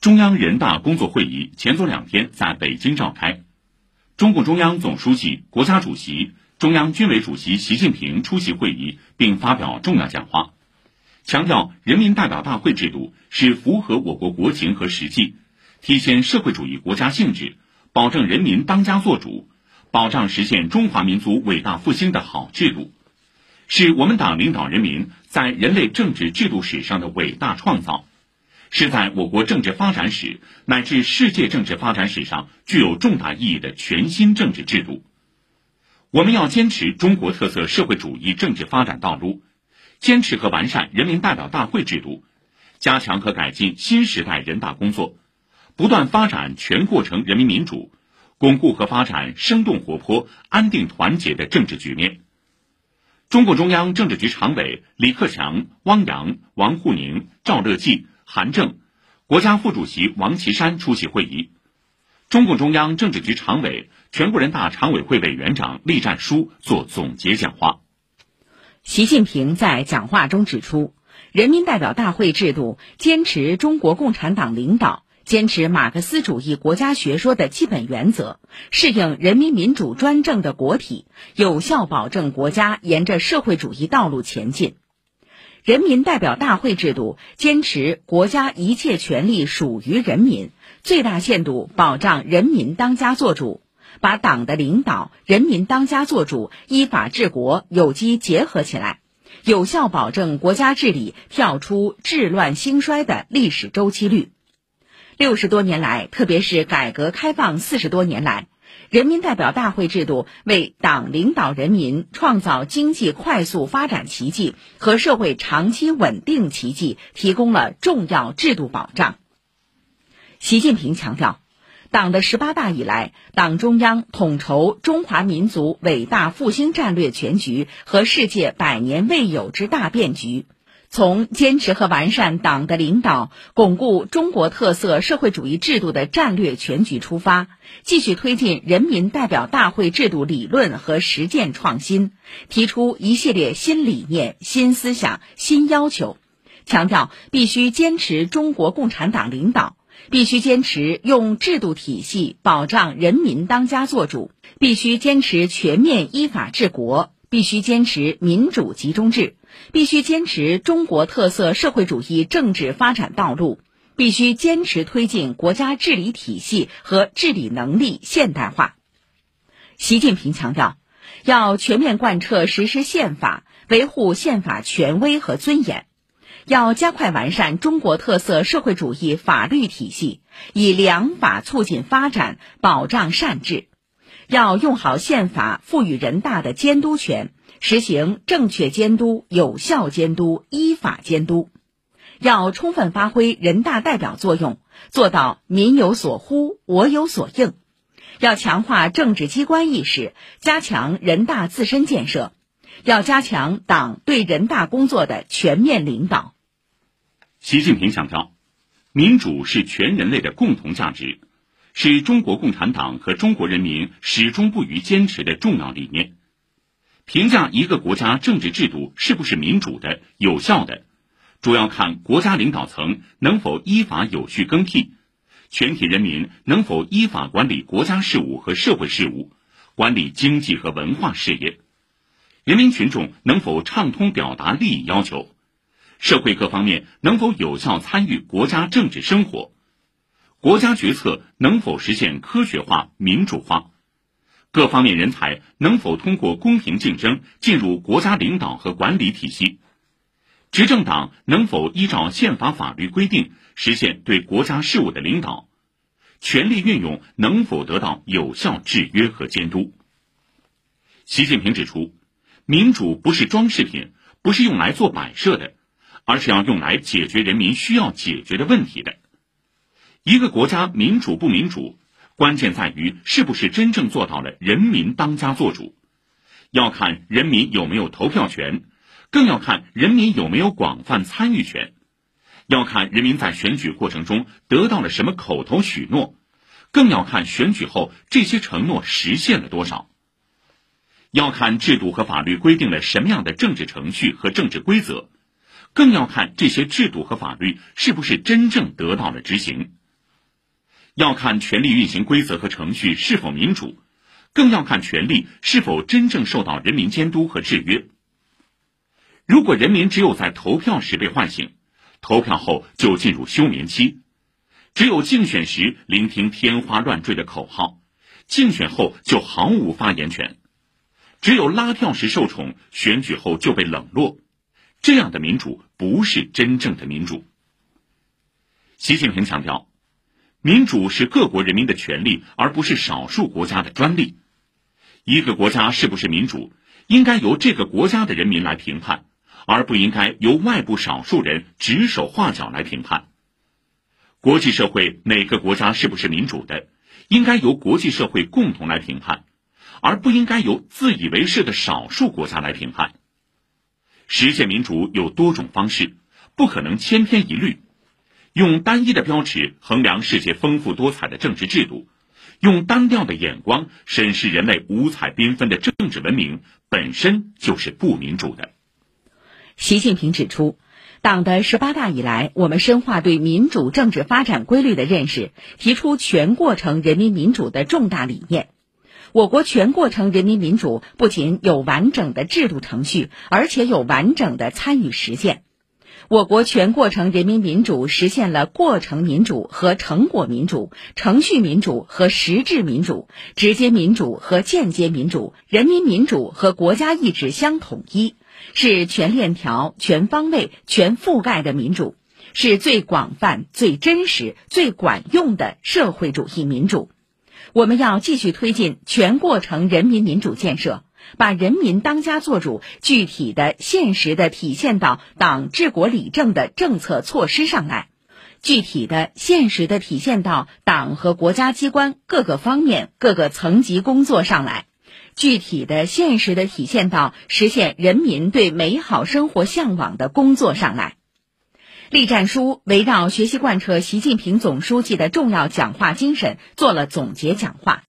中央人大工作会议前昨两天在北京召开，中共中央总书记、国家主席、中央军委主席习近平出席会议并发表重要讲话，强调人民代表大会制度是符合我国国情和实际，体现社会主义国家性质，保证人民当家作主，保障实现中华民族伟大复兴的好制度，是我们党领导人民在人类政治制度史上的伟大创造。是在我国政治发展史乃至世界政治发展史上具有重大意义的全新政治制度。我们要坚持中国特色社会主义政治发展道路，坚持和完善人民代表大会制度，加强和改进新时代人大工作，不断发展全过程人民民主，巩固和发展生动活泼、安定团结的政治局面。中共中央政治局常委李克强、汪洋、王沪宁、赵乐际。韩正，国家副主席王岐山出席会议。中共中央政治局常委、全国人大常委会委员长栗战书作总结讲话。习近平在讲话中指出，人民代表大会制度坚持中国共产党领导，坚持马克思主义国家学说的基本原则，适应人民民主专政的国体，有效保证国家沿着社会主义道路前进。人民代表大会制度坚持国家一切权力属于人民，最大限度保障人民当家作主，把党的领导、人民当家作主、依法治国有机结合起来，有效保证国家治理跳出治乱兴衰的历史周期率。六十多年来，特别是改革开放四十多年来。人民代表大会制度为党领导人民创造经济快速发展奇迹和社会长期稳定奇迹提供了重要制度保障。习近平强调，党的十八大以来，党中央统筹中华民族伟大复兴战略全局和世界百年未有之大变局。从坚持和完善党的领导、巩固中国特色社会主义制度的战略全局出发，继续推进人民代表大会制度理论和实践创新，提出一系列新理念、新思想、新要求，强调必须坚持中国共产党领导，必须坚持用制度体系保障人民当家作主，必须坚持全面依法治国。必须坚持民主集中制，必须坚持中国特色社会主义政治发展道路，必须坚持推进国家治理体系和治理能力现代化。习近平强调，要全面贯彻实施宪法，维护宪法权威和尊严；要加快完善中国特色社会主义法律体系，以良法促进发展，保障善治。要用好宪法赋予人大的监督权，实行正确监督、有效监督、依法监督；要充分发挥人大代表作用，做到民有所呼、我有所应；要强化政治机关意识，加强人大自身建设；要加强党对人大工作的全面领导。习近平强调，民主是全人类的共同价值。是中国共产党和中国人民始终不渝坚持的重要理念。评价一个国家政治制度是不是民主的、有效的，主要看国家领导层能否依法有序更替，全体人民能否依法管理国家事务和社会事务，管理经济和文化事业，人民群众能否畅通表达利益要求，社会各方面能否有效参与国家政治生活。国家决策能否实现科学化、民主化？各方面人才能否通过公平竞争进入国家领导和管理体系？执政党能否依照宪法法律规定实现对国家事务的领导？权力运用能否得到有效制约和监督？习近平指出，民主不是装饰品，不是用来做摆设的，而是要用来解决人民需要解决的问题的。一个国家民主不民主，关键在于是不是真正做到了人民当家作主。要看人民有没有投票权，更要看人民有没有广泛参与权。要看人民在选举过程中得到了什么口头许诺，更要看选举后这些承诺实现了多少。要看制度和法律规定了什么样的政治程序和政治规则，更要看这些制度和法律是不是真正得到了执行。要看权力运行规则和程序是否民主，更要看权力是否真正受到人民监督和制约。如果人民只有在投票时被唤醒，投票后就进入休眠期，只有竞选时聆听天花乱坠的口号，竞选后就毫无发言权，只有拉票时受宠，选举后就被冷落，这样的民主不是真正的民主。习近平强调，民主是各国人民的权利，而不是少数国家的专利。一个国家是不是民主，应该由这个国家的人民来评判。而不应该由外部少数人指手画脚来评判。国际社会哪个国家是不是民主的，应该由国际社会共同来评判，而不应该由自以为是的少数国家来评判。实现民主有多种方式，不可能千篇一律。用单一的标尺衡量世界丰富多彩的政治制度，用单调的眼光审视人类五彩缤纷的政治文明，本身就是不民主的。习近平指出，党的十八大以来，我们深化对民主政治发展规律的认识，提出全过程人民民主的重大理念。我国全过程人民民主不仅有完整的制度程序，而且有完整的参与实践。我国全过程人民民主实现了过程民主和成果民主、程序民主和实质民主、直接民主和间接民主、人民民主和国家意志相统一。是全链条、全方位、全覆盖的民主，是最广泛、最真实、最管用的社会主义民主。我们要继续推进全过程人民民主建设，把人民当家作主具体的、现实的体现到党治国理政的政策措施上来，具体的、现实的体现到党和国家机关各个方面、各个层级工作上来。具体的、现实的体现到实现人民对美好生活向往的工作上来。栗战书围绕学习贯彻习近平总书记的重要讲话精神做了总结讲话。